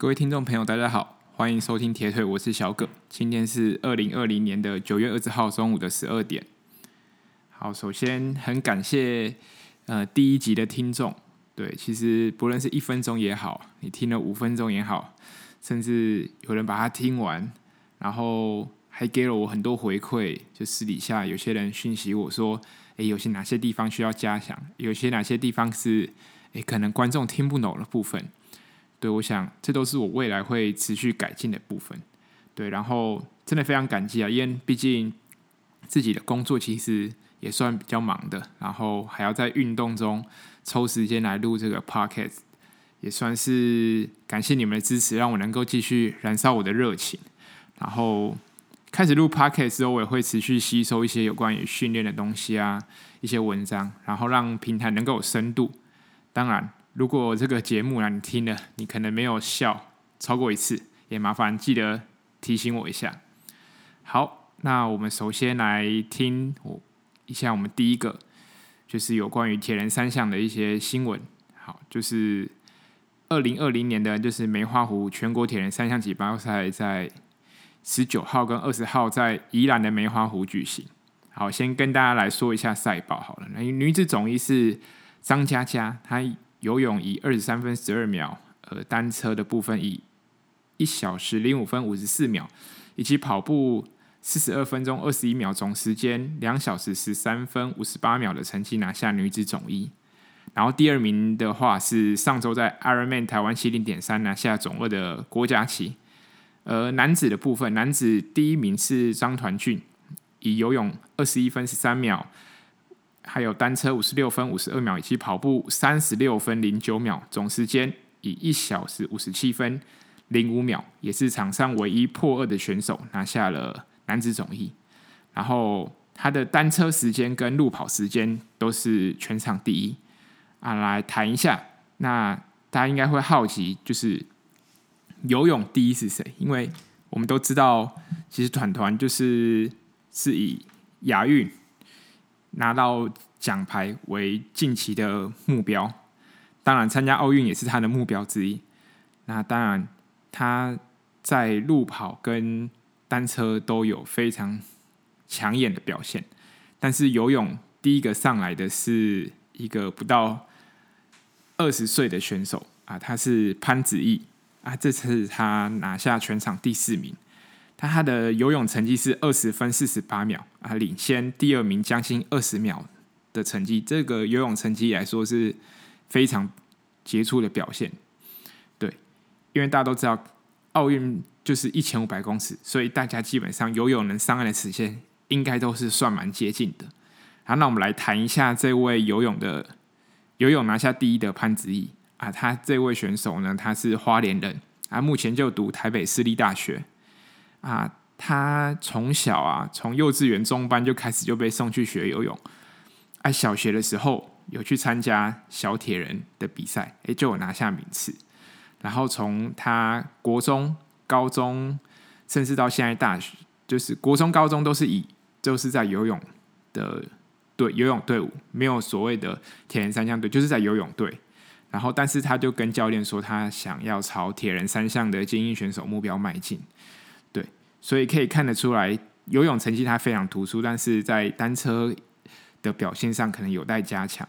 各位听众朋友，大家好，欢迎收听铁腿，我是小葛。今天是二零二零年的九月二十号中午的十二点。好，首先很感谢呃第一集的听众，对，其实不论是一分钟也好，你听了五分钟也好，甚至有人把它听完，然后还给了我很多回馈，就私底下有些人讯息我说，诶，有些哪些地方需要加强，有些哪些地方是诶可能观众听不懂的部分。对，我想这都是我未来会持续改进的部分。对，然后真的非常感激啊，因为毕竟自己的工作其实也算比较忙的，然后还要在运动中抽时间来录这个 podcast，也算是感谢你们的支持，让我能够继续燃烧我的热情。然后开始录 podcast 之后，我也会持续吸收一些有关于训练的东西啊，一些文章，然后让平台能够有深度。当然。如果这个节目呢，你听了，你可能没有笑超过一次，也麻烦记得提醒我一下。好，那我们首先来听我一下我们第一个，就是有关于铁人三项的一些新闻。好，就是二零二零年的就是梅花湖全国铁人三项锦标赛在十九号跟二十号在宜兰的梅花湖举行。好，先跟大家来说一下赛报好了。那女子总一是张嘉佳，她。游泳以二十三分十二秒，呃，单车的部分以一小时零五分五十四秒，以及跑步四十二分钟二十一秒，总时间两小时十三分五十八秒的成绩拿下女子总一。然后第二名的话是上周在 Ironman 台湾七零点三拿下总二的郭佳琪。而男子的部分，男子第一名是张团俊，以游泳二十一分十三秒。还有单车五十六分五十二秒，以及跑步三十六分零九秒，总时间以一小时五十七分零五秒，也是场上唯一破二的选手，拿下了男子总一。然后他的单车时间跟路跑时间都是全场第一啊。来谈一下，那大家应该会好奇，就是游泳第一是谁？因为我们都知道，其实团团就是是以亚运。拿到奖牌为近期的目标，当然参加奥运也是他的目标之一。那当然他在路跑跟单车都有非常抢眼的表现，但是游泳第一个上来的是一个不到二十岁的选手啊，他是潘子毅啊，这次他拿下全场第四名。他他的游泳成绩是二十分四十八秒啊，领先第二名将近二十秒的成绩。这个游泳成绩来说是非常杰出的表现。对，因为大家都知道奥运就是一千五百公尺，所以大家基本上游泳能上岸的时间应该都是算蛮接近的。好，那我们来谈一下这位游泳的游泳拿下第一的潘子毅啊，他这位选手呢，他是花莲人啊，目前就读台北私立大学。啊，他从小啊，从幼稚园中班就开始就被送去学游泳。哎，小学的时候有去参加小铁人的比赛，哎，就有拿下名次。然后从他国中、高中，甚至到现在大学，就是国中、高中都是以就是在游泳的队游泳队伍，没有所谓的铁人三项队，就是在游泳队。然后，但是他就跟教练说，他想要朝铁人三项的精英选手目标迈进。所以可以看得出来，游泳成绩他非常突出，但是在单车的表现上可能有待加强。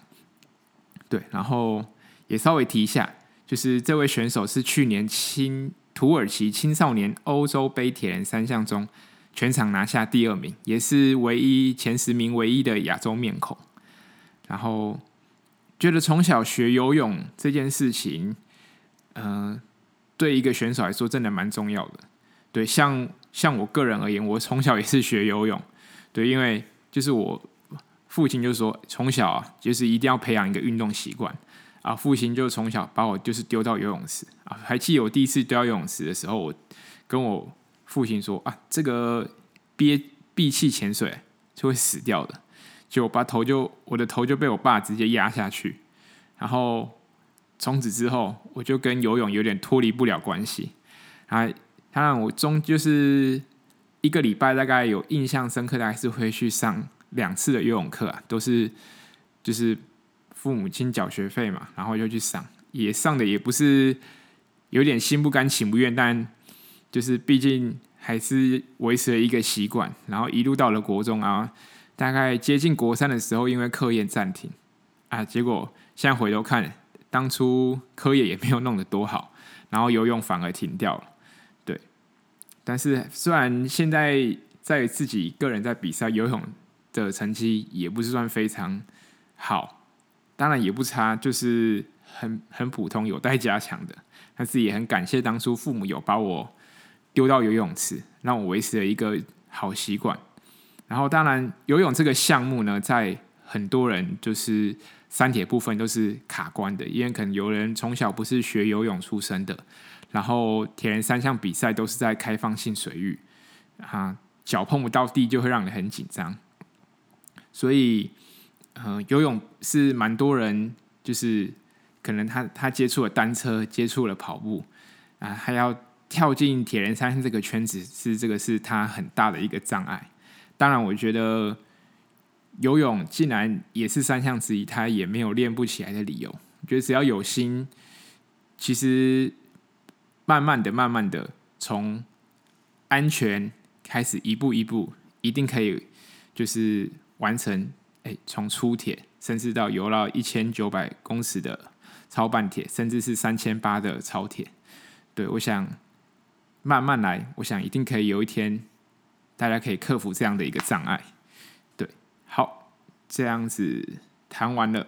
对，然后也稍微提一下，就是这位选手是去年青土耳其青少年欧洲杯铁人三项中全场拿下第二名，也是唯一前十名唯一的亚洲面孔。然后觉得从小学游泳这件事情，嗯、对一个选手来说真的蛮重要的。对，像。像我个人而言，我从小也是学游泳，对，因为就是我父亲就说，从小啊，就是一定要培养一个运动习惯啊。父亲就从小把我就是丢到游泳池啊，还记得我第一次丢到游泳池的时候，我跟我父亲说啊，这个憋闭气潜水就会死掉的，就我把头就我的头就被我爸直接压下去，然后从此之后我就跟游泳有点脱离不了关系，啊。当然，我中就是一个礼拜大概有印象深刻的，还是会去上两次的游泳课啊，都是就是父母亲缴学费嘛，然后就去上，也上的也不是有点心不甘情不愿，但就是毕竟还是维持了一个习惯，然后一路到了国中啊，大概接近国三的时候，因为课业暂停啊，结果现在回头看，当初课业也没有弄得多好，然后游泳反而停掉了，但是虽然现在在自己个人在比赛游泳的成绩也不是算非常好，当然也不差，就是很很普通，有待加强的。但是也很感谢当初父母有把我丢到游泳池，让我维持了一个好习惯。然后当然游泳这个项目呢，在很多人就是三铁部分都是卡关的，因为可能有人从小不是学游泳出身的，然后铁人三项比赛都是在开放性水域，啊，脚碰不到地就会让你很紧张。所以，呃，游泳是蛮多人就是。可能他他接触了单车，接触了跑步，啊，还要跳进铁人三项这个圈子，是这个是他很大的一个障碍。当然，我觉得游泳既然也是三项之一，他也没有练不起来的理由。我觉得只要有心，其实慢慢的、慢慢的从安全开始，一步一步，一定可以就是完成。哎，从出铁，甚至到游到一千九百公尺的。超半铁，甚至是三千八的超铁，对，我想慢慢来，我想一定可以有一天，大家可以克服这样的一个障碍。对，好，这样子谈完了，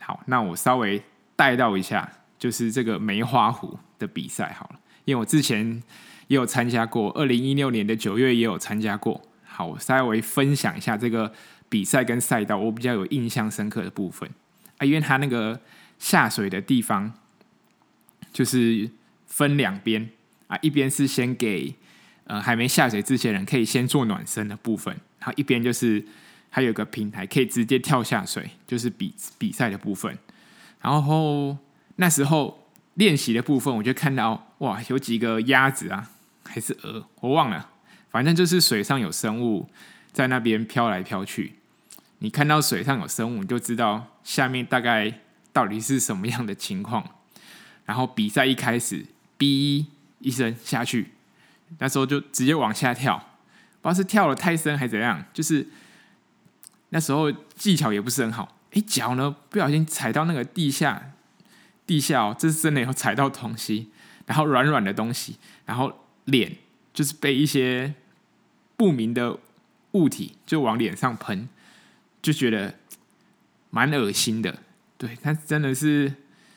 好，那我稍微带到一下，就是这个梅花湖的比赛好了，因为我之前也有参加过，二零一六年的九月也有参加过。好，我稍微分享一下这个比赛跟赛道，我比较有印象深刻的部分啊，因为他那个。下水的地方就是分两边啊，一边是先给呃还没下水之前人可以先做暖身的部分，然后一边就是还有个平台可以直接跳下水，就是比比赛的部分。然后那时候练习的部分，我就看到哇，有几个鸭子啊，还是鹅，我忘了，反正就是水上有生物在那边飘来飘去。你看到水上有生物，你就知道下面大概。到底是什么样的情况？然后比赛一开始，哔一声下去，那时候就直接往下跳，不知道是跳得太深还是怎样，就是那时候技巧也不是很好，哎，脚呢不小心踩到那个地下，地下哦，这是真的有踩到东西，然后软软的东西，然后脸就是被一些不明的物体就往脸上喷，就觉得蛮恶心的。对，但真的是，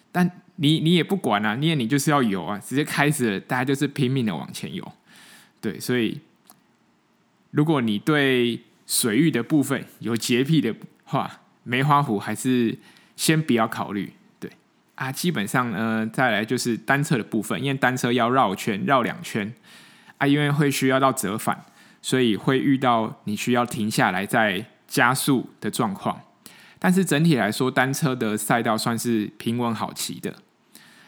但你你也不管啊，你也你就是要游啊，直接开始了，大家就是拼命的往前游。对，所以如果你对水域的部分有洁癖的话，梅花湖还是先不要考虑。啊，基本上呢，再来就是单车的部分，因为单车要绕圈绕两圈啊，因为会需要到折返，所以会遇到你需要停下来再加速的状况。但是整体来说，单车的赛道算是平稳好骑的。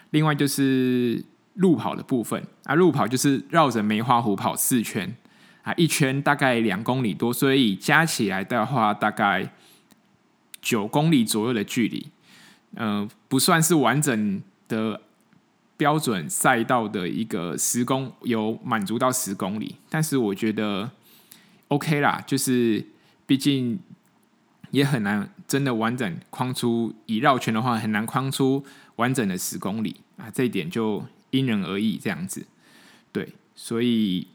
另外就是路跑的部分啊，路跑就是绕着梅花湖跑四圈啊，一圈大概两公里多，所以加起来的话大概九公里左右的距离。嗯、呃，不算是完整的标准赛道的一个十公有满足到十公里，但是我觉得 OK 啦，就是毕竟。也很难真的完整框出，以绕圈的话很难框出完整的十公里啊，这一点就因人而异这样子。对，所以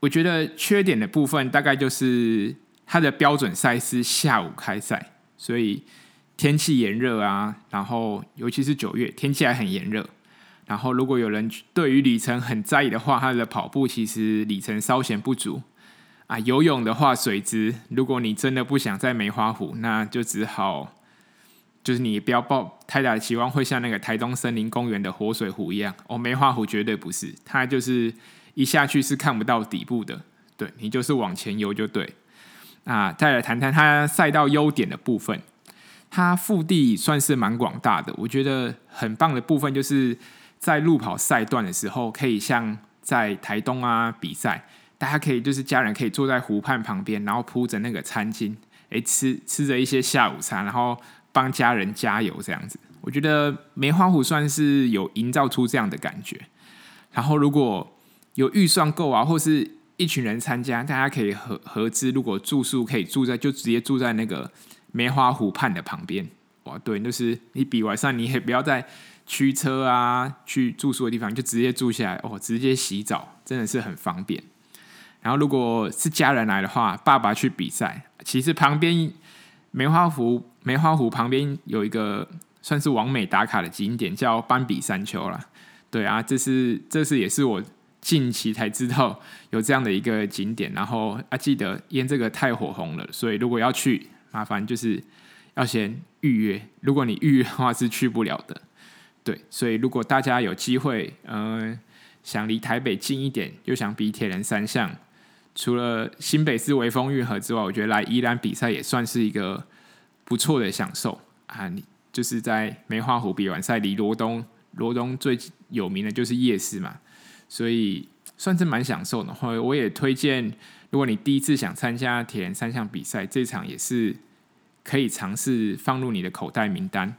我觉得缺点的部分大概就是它的标准赛是下午开赛，所以天气炎热啊，然后尤其是九月天气还很炎热，然后如果有人对于里程很在意的话，他的跑步其实里程稍显不足。啊，游泳的话，水质，如果你真的不想在梅花湖，那就只好，就是你不要抱太大的期望，会像那个台东森林公园的活水湖一样。哦，梅花湖绝对不是，它就是一下去是看不到底部的，对，你就是往前游就对。啊，再来谈谈它赛道优点的部分，它腹地算是蛮广大的，我觉得很棒的部分就是在路跑赛段的时候，可以像在台东啊比赛。大家可以就是家人可以坐在湖畔旁边，然后铺着那个餐巾，诶，吃吃着一些下午茶，然后帮家人加油这样子，我觉得梅花湖算是有营造出这样的感觉。然后如果有预算够啊，或是一群人参加，大家可以合合资，如果住宿可以住在，就直接住在那个梅花湖畔的旁边。哇，对，就是你比晚上你也不要再驱车啊，去住宿的地方，就直接住下来哦，直接洗澡，真的是很方便。然后如果是家人来的话，爸爸去比赛，其实旁边梅花湖梅花湖旁边有一个算是完美打卡的景点，叫斑比山丘啦。对啊，这是这是也是我近期才知道有这样的一个景点。然后啊，记得因这个太火红了，所以如果要去，麻烦就是要先预约。如果你预约的话，是去不了的。对，所以如果大家有机会，嗯、想离台北近一点，又想比铁人三项。除了新北市微风运河之外，我觉得来宜兰比赛也算是一个不错的享受啊！你就是在梅花湖比完赛，离罗东罗东最有名的就是夜市嘛，所以算是蛮享受的。后我也推荐，如果你第一次想参加铁人三项比赛，这场也是可以尝试放入你的口袋名单。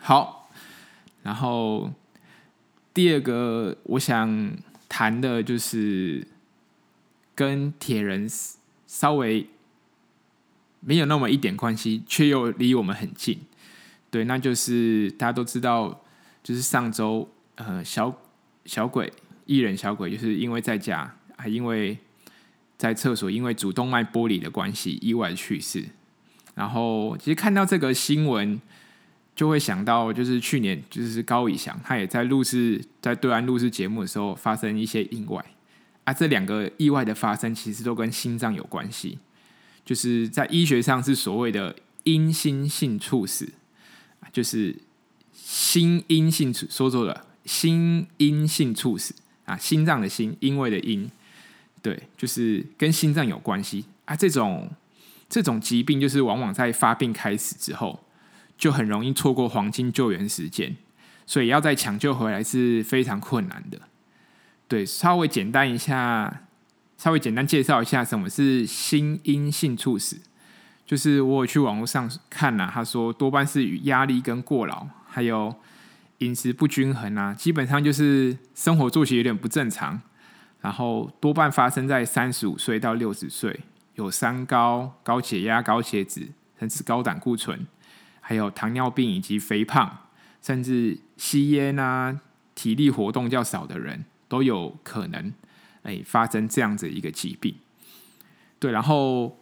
好，然后第二个我想谈的就是。跟铁人稍微没有那么一点关系，却又离我们很近。对，那就是大家都知道，就是上周呃小小鬼艺人小鬼，就是因为在家，还因为在厕所，因为主动脉剥离的关系意外去世。然后其实看到这个新闻，就会想到就是去年就是高以翔，他也在录制在对岸录制节目的时候发生一些意外。啊，这两个意外的发生，其实都跟心脏有关系，就是在医学上是所谓的因心性猝死，就是心因性说错了，心因性猝死啊，心脏的心，因为的因，对，就是跟心脏有关系啊。这种这种疾病，就是往往在发病开始之后，就很容易错过黄金救援时间，所以要再抢救回来是非常困难的。对，稍微简单一下，稍微简单介绍一下什么是心因性猝死。就是我有去网络上看了，他说多半是与压力跟过劳，还有饮食不均衡啊，基本上就是生活作息有点不正常，然后多半发生在三十五岁到六十岁，有三高、高血压、高血脂，甚至高胆固醇，还有糖尿病以及肥胖，甚至吸烟啊，体力活动较少的人。都有可能，哎，发生这样子一个疾病。对，然后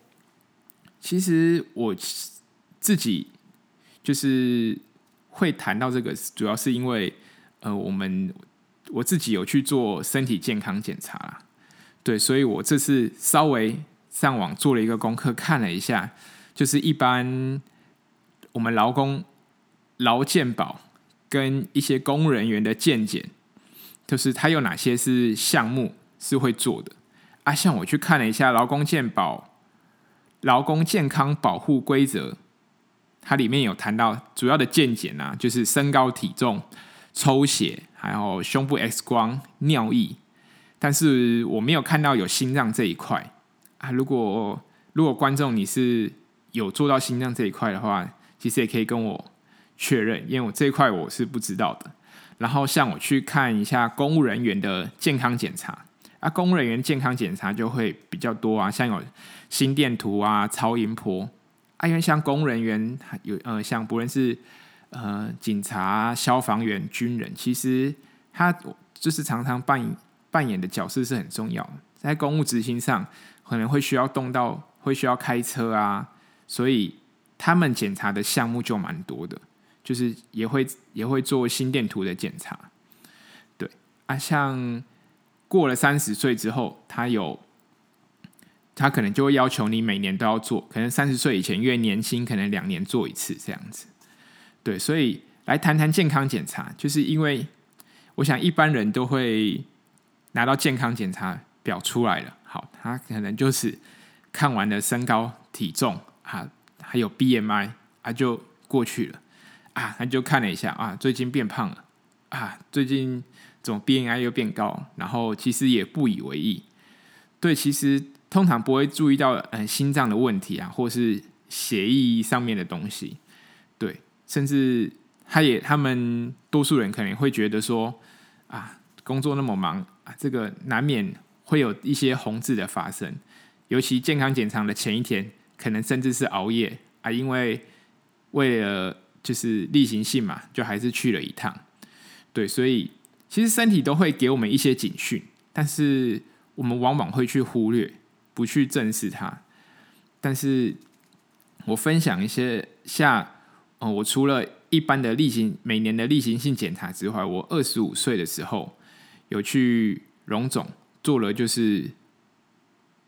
其实我自己就是会谈到这个，主要是因为呃，我们我自己有去做身体健康检查啦。对，所以我这次稍微上网做了一个功课，看了一下，就是一般我们劳工劳健保跟一些公务人员的健检。就是它有哪些是项目是会做的啊？像我去看了一下劳工健保、劳工健康保护规则，它里面有谈到主要的健检啊，就是身高体重、抽血，还有胸部 X 光、尿液。但是我没有看到有心脏这一块啊。如果如果观众你是有做到心脏这一块的话，其实也可以跟我确认，因为我这一块我是不知道的。然后像我去看一下公务人员的健康检查啊，公务人员健康检查就会比较多啊，像有心电图啊、超音波啊，因为像公务人员有呃，像不论是呃警察、消防员、军人，其实他就是常常扮扮演的角色是很重要的，在公务执行上可能会需要动到，会需要开车啊，所以他们检查的项目就蛮多的。就是也会也会做心电图的检查，对啊，像过了三十岁之后，他有他可能就会要求你每年都要做，可能三十岁以前因为年轻，可能两年做一次这样子。对，所以来谈谈健康检查，就是因为我想一般人都会拿到健康检查表出来了，好，他可能就是看完了身高体重啊，还有 BMI 啊，就过去了。啊，他就看了一下啊，最近变胖了啊，最近怎么 BMI 又变高？然后其实也不以为意。对，其实通常不会注意到嗯心脏的问题啊，或是血液上面的东西。甚至他也他们多数人可能会觉得说啊，工作那么忙啊，这个难免会有一些红字的发生，尤其健康检查的前一天，可能甚至是熬夜啊，因为为了就是例行性嘛，就还是去了一趟。对，所以其实身体都会给我们一些警讯，但是我们往往会去忽略，不去正视它。但是我分享一些下，哦，我除了一般的例行每年的例行性检查之外，我二十五岁的时候有去荣总做了就是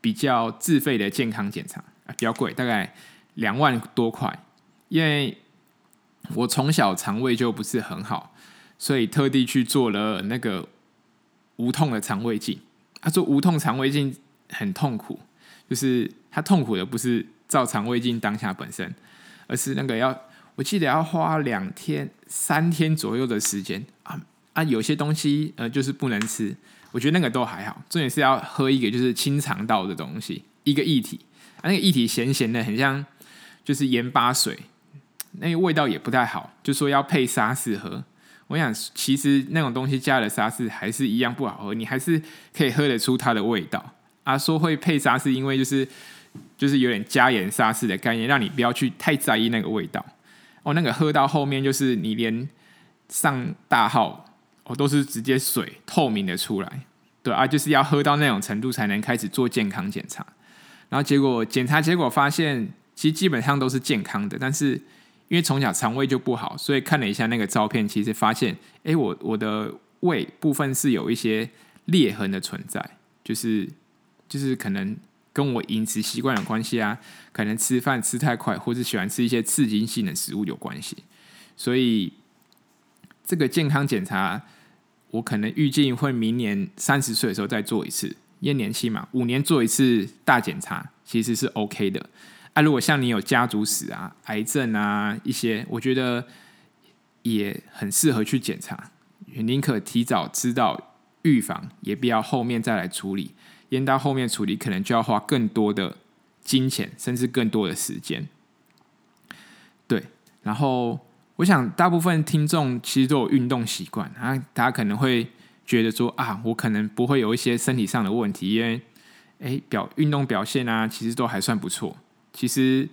比较自费的健康检查啊，比较贵，大概两万多块。因为我从小肠胃就不是很好，所以特地去做了那个无痛的肠胃镜。他说无痛肠胃镜很痛苦，就是他痛苦的不是照肠胃镜当下本身，而是那个要。我记得要花两天、三天左右的时间啊啊！有些东西呃，就是不能吃。我觉得那个都还好，重点是要喝一个就是清肠道的东西，一个液体啊，那个液体咸咸的，很像就是盐巴水，那个味道也不太好。就说要配沙士喝，我想其实那种东西加了沙士还是一样不好喝，你还是可以喝得出它的味道啊。说会配沙士，因为就是就是有点加盐沙士的概念，让你不要去太在意那个味道。哦，那个喝到后面就是你连上大号哦都是直接水透明的出来，对啊，就是要喝到那种程度才能开始做健康检查。然后结果检查结果发现，其实基本上都是健康的，但是因为从小肠胃就不好，所以看了一下那个照片，其实发现，哎，我我的胃部分是有一些裂痕的存在，就是就是可能。跟我饮食习惯有关系啊，可能吃饭吃太快，或是喜欢吃一些刺激性的食物有关系。所以这个健康检查，我可能预计会明年三十岁的时候再做一次，因为年轻嘛，五年做一次大检查其实是 OK 的。啊，如果像你有家族史啊、癌症啊一些，我觉得也很适合去检查，宁可提早知道预防，也不要后面再来处理。延到后面处理，可能就要花更多的金钱，甚至更多的时间。对，然后我想大部分听众其实都有运动习惯啊，大家可能会觉得说啊，我可能不会有一些身体上的问题，因为诶表运动表现啊，其实都还算不错。其实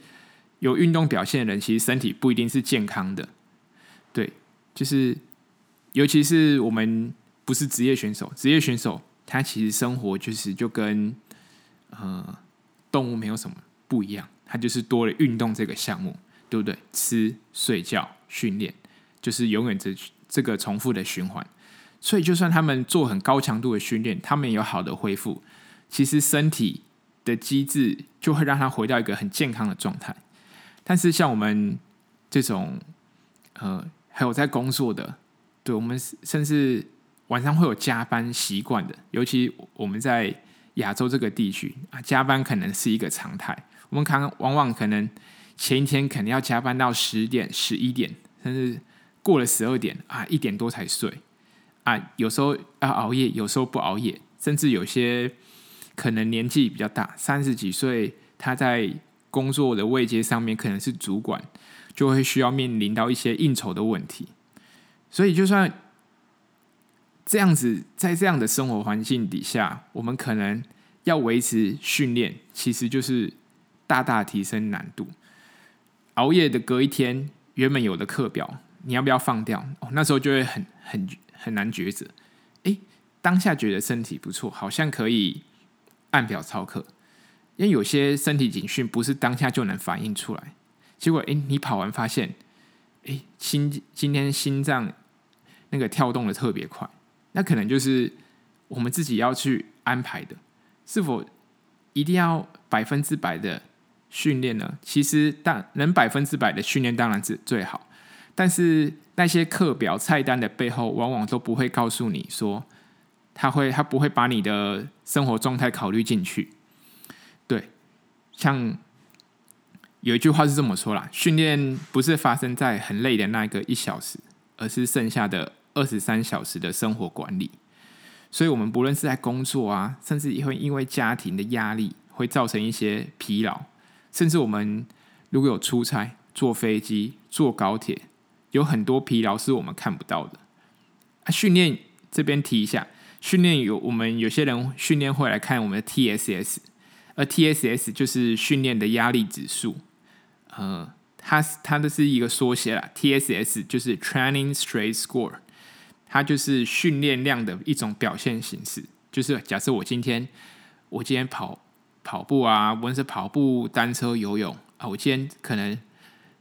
有运动表现的人，其实身体不一定是健康的。对，就是尤其是我们不是职业选手，职业选手。他其实生活就是就跟呃动物没有什么不一样，他就是多了运动这个项目，对不对？吃、睡觉、训练，就是永远这这个重复的循环。所以，就算他们做很高强度的训练，他们有好的恢复，其实身体的机制就会让他回到一个很健康的状态。但是，像我们这种呃还有在工作的，对我们甚至。晚上会有加班习惯的，尤其我们在亚洲这个地区啊，加班可能是一个常态。我们可能往往可能前一天可能要加班到十点、十一点，甚至过了十二点啊，一点多才睡啊。有时候要熬夜，有时候不熬夜，甚至有些可能年纪比较大，三十几岁，他在工作的位阶上面可能是主管，就会需要面临到一些应酬的问题。所以就算。这样子，在这样的生活环境底下，我们可能要维持训练，其实就是大大提升难度。熬夜的隔一天，原本有的课表，你要不要放掉？哦，那时候就会很很很难抉择。诶，当下觉得身体不错，好像可以按表操课，因为有些身体警讯不是当下就能反映出来。结果，诶，你跑完发现，诶，心今天心脏那个跳动的特别快。那可能就是我们自己要去安排的，是否一定要百分之百的训练呢？其实，但能百分之百的训练当然是最好，但是那些课表菜单的背后，往往都不会告诉你说，他会他不会把你的生活状态考虑进去。对，像有一句话是这么说啦：训练不是发生在很累的那个一小时，而是剩下的。二十三小时的生活管理，所以，我们不论是在工作啊，甚至也会因为家庭的压力，会造成一些疲劳，甚至我们如果有出差、坐飞机、坐高铁，有很多疲劳是我们看不到的。啊，训练这边提一下，训练有我们有些人训练会来看我们的 TSS，而 TSS 就是训练的压力指数，呃。它它的是一个缩写啦，TSS 就是 Training Stress Score，它就是训练量的一种表现形式。就是假设我今天我今天跑跑步啊，无论是跑步、单车、游泳啊，我今天可能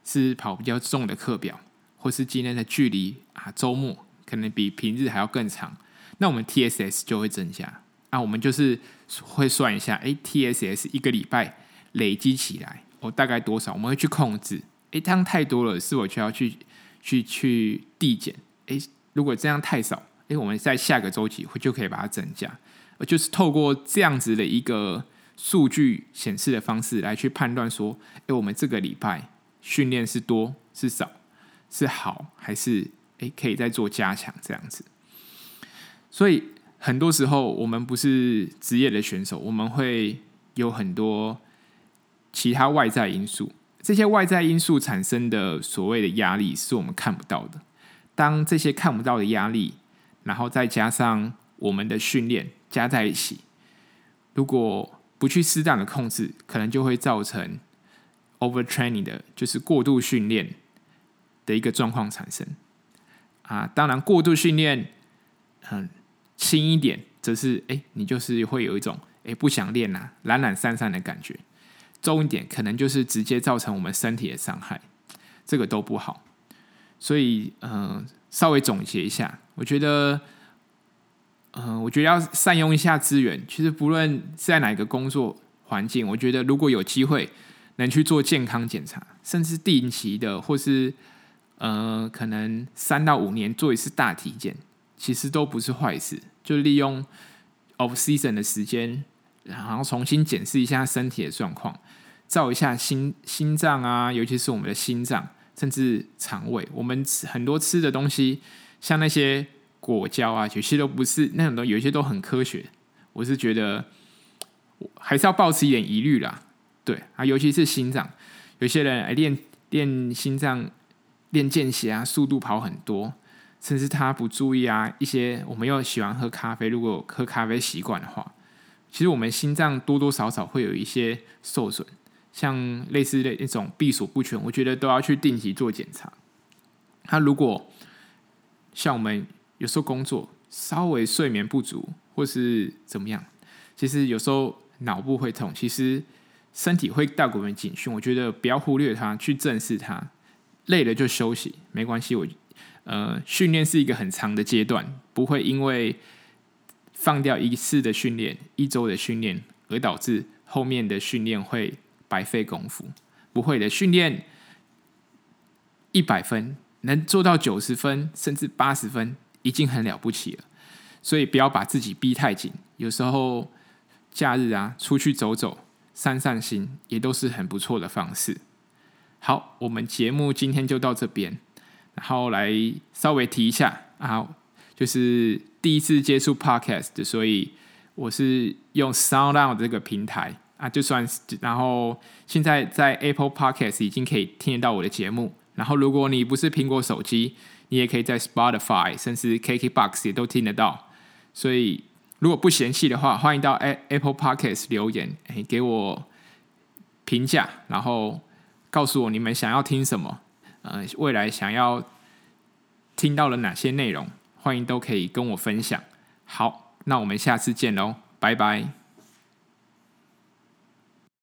是跑比较重的课表，或是今天的距离啊，周末可能比平日还要更长，那我们 TSS 就会增加。啊，我们就是会算一下，哎，TSS 一个礼拜累积起来，我大概多少？我们会去控制。诶，这样太多了，是我就要去去去递减。诶，如果这样太少，诶，我们在下个周期会就可以把它增加。就是透过这样子的一个数据显示的方式来去判断说，诶，我们这个礼拜训练是多是少，是好还是诶可以再做加强这样子。所以很多时候我们不是职业的选手，我们会有很多其他外在因素。这些外在因素产生的所谓的压力是我们看不到的。当这些看不到的压力，然后再加上我们的训练加在一起，如果不去适当的控制，可能就会造成 overtraining 的，就是过度训练的一个状况产生。啊，当然过度训练很轻一点，则是哎，你就是会有一种哎不想练啊，懒懒散散的感觉。重一点，可能就是直接造成我们身体的伤害，这个都不好。所以，嗯、稍微总结一下，我觉得，嗯、我觉得要善用一下资源。其实，不论在哪个工作环境，我觉得如果有机会能去做健康检查，甚至定期的，或是呃，可能三到五年做一次大体检，其实都不是坏事。就利用 off season 的时间。然后重新检视一下身体的状况，照一下心心脏啊，尤其是我们的心脏，甚至肠胃。我们吃很多吃的东西，像那些果胶啊，有些都不是那种东，有些都很科学。我是觉得还是要保持一点疑虑啦。对啊，尤其是心脏，有些人练练心脏练间歇啊，速度跑很多，甚至他不注意啊，一些我们又喜欢喝咖啡，如果有喝咖啡习惯的话。其实我们心脏多多少少会有一些受损，像类似的那种闭锁不全，我觉得都要去定期做检查。他如果像我们有时候工作稍微睡眠不足，或是怎么样，其实有时候脑部会痛，其实身体会带给我们警讯。我觉得不要忽略它，去正视它。累了就休息，没关系。我呃，训练是一个很长的阶段，不会因为。放掉一次的训练，一周的训练，而导致后面的训练会白费功夫。不会的，训练一百分能做到九十分，甚至八十分，已经很了不起了。所以不要把自己逼太紧。有时候假日啊，出去走走，散散心，也都是很不错的方式。好，我们节目今天就到这边，然后来稍微提一下啊，就是。第一次接触 Podcast，所以我是用 SoundOn 这个平台啊，就算然后现在在 Apple Podcast 已经可以听得到我的节目。然后如果你不是苹果手机，你也可以在 Spotify 甚至 KKBox 也都听得到。所以如果不嫌弃的话，欢迎到 Apple Podcast 留言，哎，给我评价，然后告诉我你们想要听什么，呃，未来想要听到了哪些内容。欢迎都可以跟我分享。好，那我们下次见喽，拜拜。